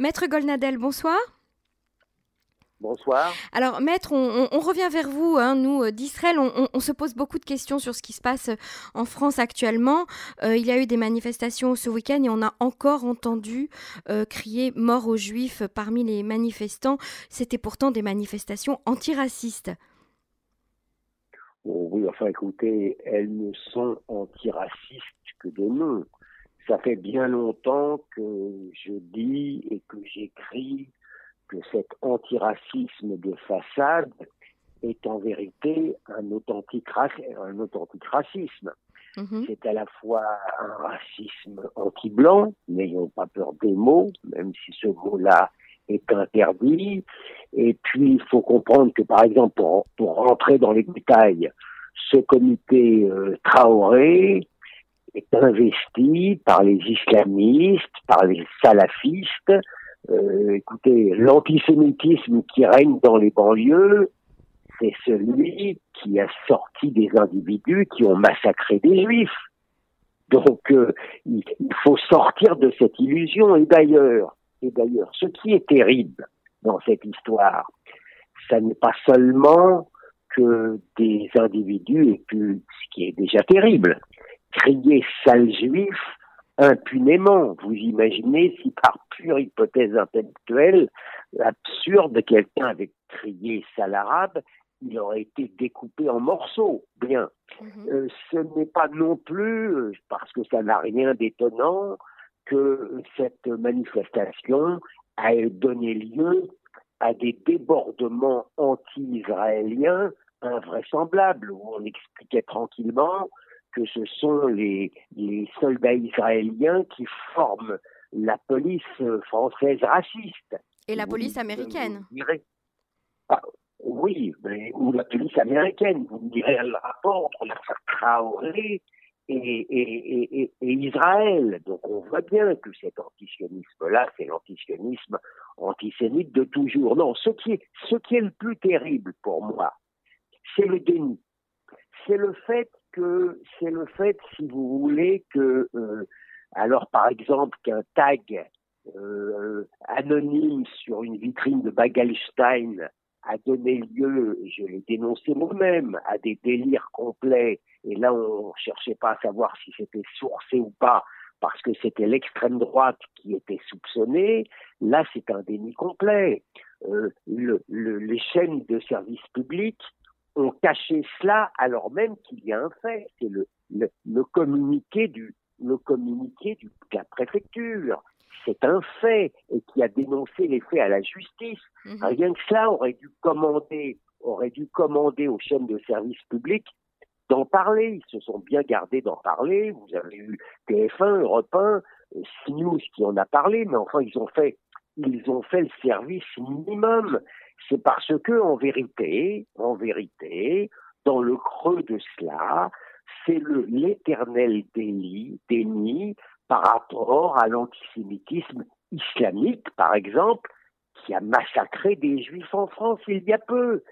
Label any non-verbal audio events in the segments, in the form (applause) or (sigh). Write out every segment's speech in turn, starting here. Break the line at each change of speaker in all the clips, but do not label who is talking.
Maître Golnadel, bonsoir.
Bonsoir.
Alors, maître, on, revient vers vous. Hein. nous, euh, d'Israël, on, se pose beaucoup de questions sur ce qui se passe euh, en France actuellement. Euh, il y a eu des manifestations ce week-end et on a encore entendu crier mort aux juifs parmi les manifestants. C'était pourtant des manifestations antiracistes.
Oh oui, enfin écoutez, elles ne sont antiracistes que de nom ça fait bien longtemps que je dis et que j'écris que cet antiracisme de façade est en vérité un authentique, un authentique racisme. Mhm. C'est à la fois un racisme anti-blanc, n'ayons pas peur des mots, même si ce mot-là est interdit. Et puis, il faut comprendre que, par exemple, pour, pour rentrer dans les détails, ce comité euh, Traoré est investi par les islamistes, par les salafistes. Euh, écoutez, l'antisémitisme qui règne dans les banlieues, c'est celui qui a sorti des individus qui ont massacré des juifs. Donc, euh, il faut sortir de cette illusion. Et d'ailleurs, et d'ailleurs, ce qui est terrible dans cette histoire, ça n'est pas seulement que des individus, et puis ce qui est déjà terrible, crier sale juif impunément. Vous imaginez si par pure hypothèse intellectuelle absurde, quelqu'un avait crié sale arabe, il aurait été découpé en morceaux. Bien. Mhm. Euh, ce n'est pas non plus, euh, parce que ça n'a rien d'étonnant, que cette manifestation a donné lieu à des débordements anti-israéliens invraisemblables, où on expliquait tranquillement que ce sont les, soldats israéliens qui forment la police française raciste.
Et la police américaine
ah, Oui, ou la police américaine. Vous me direz le rapport entre l'affaire Traoré et, et, Israël. Donc on voit bien que cet antisionisme-là, c'est l'antisionisme antisémite de toujours. Non, ce qui est, ce qui est le plus terrible pour moi, c'est le déni. C'est le fait que c'est le fait, si vous voulez, que euh, alors par exemple qu'un tag euh, anonyme sur une vitrine de Bagelstein a donné lieu, je l'ai dénoncé moi-même, à des délires complets. Et là, on ne cherchait pas à savoir si c'était sourcé ou pas, parce que c'était l'extrême droite qui était soupçonnée. Là, c'est un déni complet. Euh, les chaînes de services publics ont caché cela alors même qu'il y a un fait, c'est le, le, communiqué du le communiqué du, de la préfecture. C'est un fait et qui a dénoncé les faits à la justice. Mhm. Rien que cela aurait dû commander aurait dû commander aux chaînes de services publics d'en parler. Ils se sont bien gardés d'en parler. Vous avez eu TF1, Europe 1, CNews qui en a parlé, mais enfin ils ont fait ils ont fait le service minimum c'est parce que, en vérité, en vérité, dans le creux de cela, c'est l'éternel déni, déni par rapport à l'antisémitisme islamique, par exemple, qui a massacré des juifs en France il y a peu.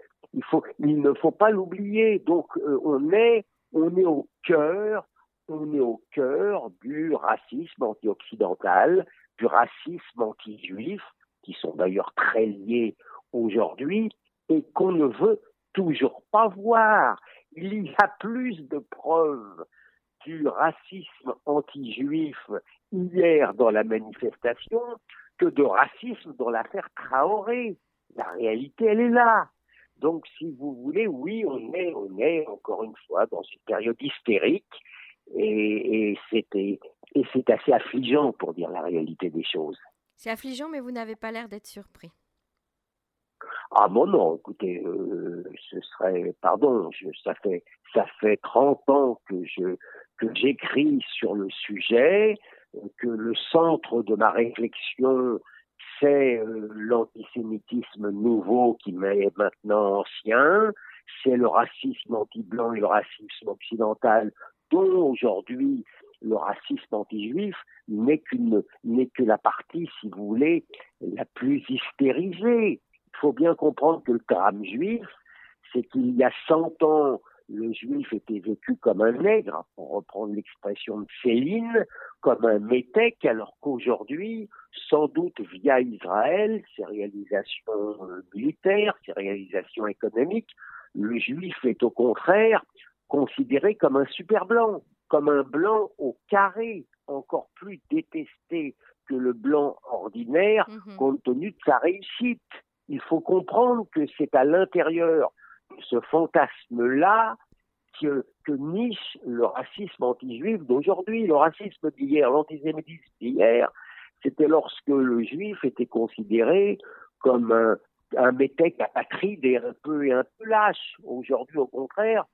Il, ne faut pas l'oublier. Donc, euh, on est, on est au cœur, on est au cœur du racisme anti-occidental, du racisme anti-juif, qui sont d'ailleurs très liés aujourd'hui et qu'on ne veut toujours pas voir. Il y a plus de preuves du racisme anti-juif hier dans la manifestation que de racisme dans l'affaire Traoré. La réalité, elle est là. Donc, si vous voulez, oui, on est, on est encore une fois dans une période hystérique et, et c'est assez affligeant pour dire la réalité des choses.
C'est affligeant, mais vous n'avez pas l'air d'être surpris.
Ah bon non, écoutez, euh, ce serait, pardon, je, ça fait ça fait 30 ans que je que j'écris sur le sujet, que le centre de ma réflexion c'est euh, l'antisémitisme nouveau qui m'est maintenant ancien, c'est le racisme anti-blanc et le racisme occidental dont aujourd'hui le racisme anti-juif n'est qu'une n'est que la partie, si vous voulez, la plus hystérisée. Il faut bien comprendre que le drame juif, c'est qu'il y a 100 ans, le juif était vécu comme un nègre, pour reprendre l'expression de Céline. comme un métèque, alors qu'aujourd'hui, sans doute via Israël, ses réalisations militaires, ses réalisations économiques, le juif est au contraire considéré comme un super blanc, comme un blanc au carré, encore plus détesté que le blanc ordinaire, mhm. compte tenu de sa réussite. Il faut comprendre que c'est à l'intérieur de ce fantasme-là que, niche le racisme anti-juif d'aujourd'hui. Le racisme d'hier, l'antisémitisme d'hier, c'était lorsque le juif était considéré comme un, un métèque apatride et un peu, un peu lâche. Aujourd'hui, au contraire,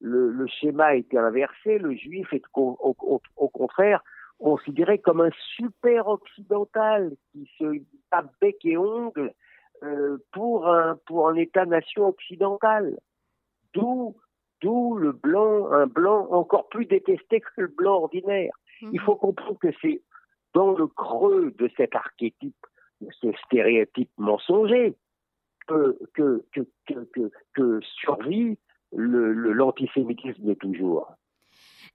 le, le, schéma été inversé. Le juif est au, au, contraire considéré comme un super occidental qui se tape bec et ongle pour un pour un État-nation occidental. D'où d'où le blanc, un blanc encore plus détesté que le blanc ordinaire. Il mhm. faut comprendre que c'est dans le creux de cet archétype, de ce stéréotype mensonger, que, que, que, que, survit l'antisémitisme le, de toujours.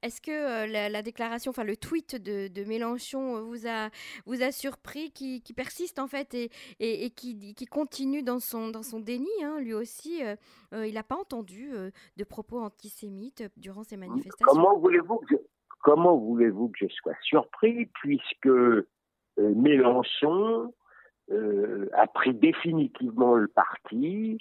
Est-ce que euh, la, déclaration, enfin le tweet de, Mélenchon euh, vous a, vous a surpris, qui, persiste en fait et, qui, continue dans son, dans son déni hein, Lui aussi, euh, il n'a pas entendu de propos antisémites durant ces manifestations?
Comment voulez-vous que comment voulez-vous que je sois surpris puisque Mélenchon a pris définitivement le parti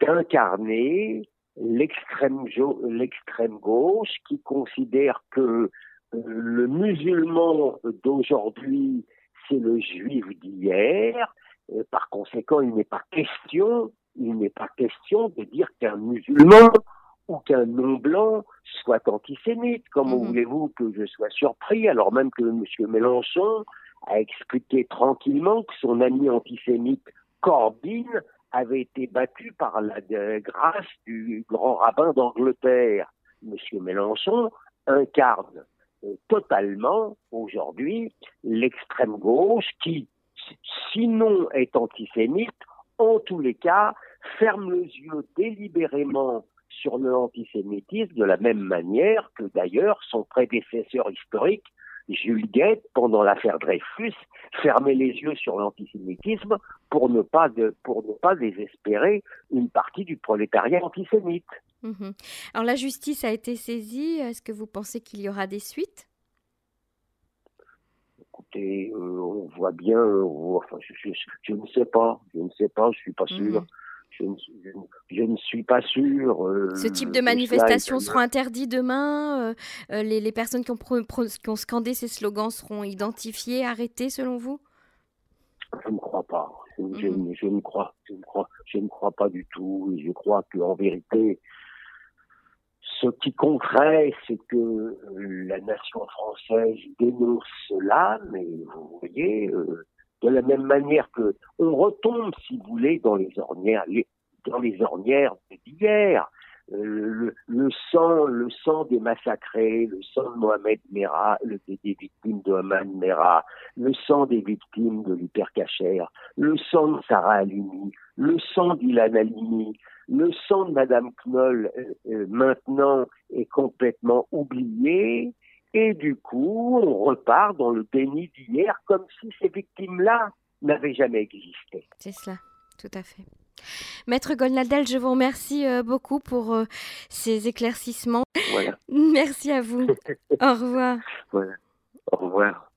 d'incarner l'extrême gauche qui considère que euh, le musulman d'aujourd'hui c'est le juif d'hier. Par conséquent, il n'est pas question, il n'est pas question de dire qu'un musulman ou qu'un non-blanc soit antisémite. Comment mhm. voulez-vous que je sois surpris alors même que M. Mélenchon a expliqué tranquillement que son ami antisémite Corbyn avait été battu par la grâce du grand rabbin d'Angleterre. Monsieur Mélenchon incarne euh, totalement aujourd'hui l'extrême gauche qui, sinon est antisémite, en tous les cas, ferme les yeux délibérément sur le antisémitisme de la même manière que d'ailleurs son prédécesseur historique Jules Guette, pendant l'affaire Dreyfus, fermait les yeux sur l'antisémitisme pour ne pas pour ne pas désespérer une partie du prolétariat antisémite.
Mhm. Alors la justice a été saisie. Est-ce que vous pensez qu'il y aura des suites?
Écoutez, euh, on voit bien. enfin, je, ne sais pas. Je ne sais pas. Je suis pas sûr. Mhm je ne, suis pas sûr.
Euh, Ce type de manifestations seront interdits demain. Euh, euh, les, personnes qui ont, qui ont, scandé ces slogans seront identifiées, arrêtées, selon vous?
Je ne crois pas. Je, ne crois, je ne crois, je ne crois pas du tout. je crois qu'en vérité, ce qui compterait, c'est que la nation française dénonce cela, mais vous voyez, de la même manière que on retombe, si vous voulez, dans les ornières, dans les ornières d'hier. Euh, le, sang, le sang des massacrés, le sang de Mohamed Merah, le, des, victimes de Mohamed Merah, le sang des victimes de l'hypercachère, le sang de Sarah Halimi, le sang d'Ilan Halimi, le sang de Madame Knoll euh, euh, maintenant est complètement oublié et du coup, on repart dans le déni d'hier comme si ces victimes-là n'avaient jamais existé.
C'est cela, tout à fait. Maître Golnadel, je vous remercie euh, beaucoup pour euh, ces éclaircissements. (laughs) Merci à vous. (laughs) Au revoir.
Au revoir.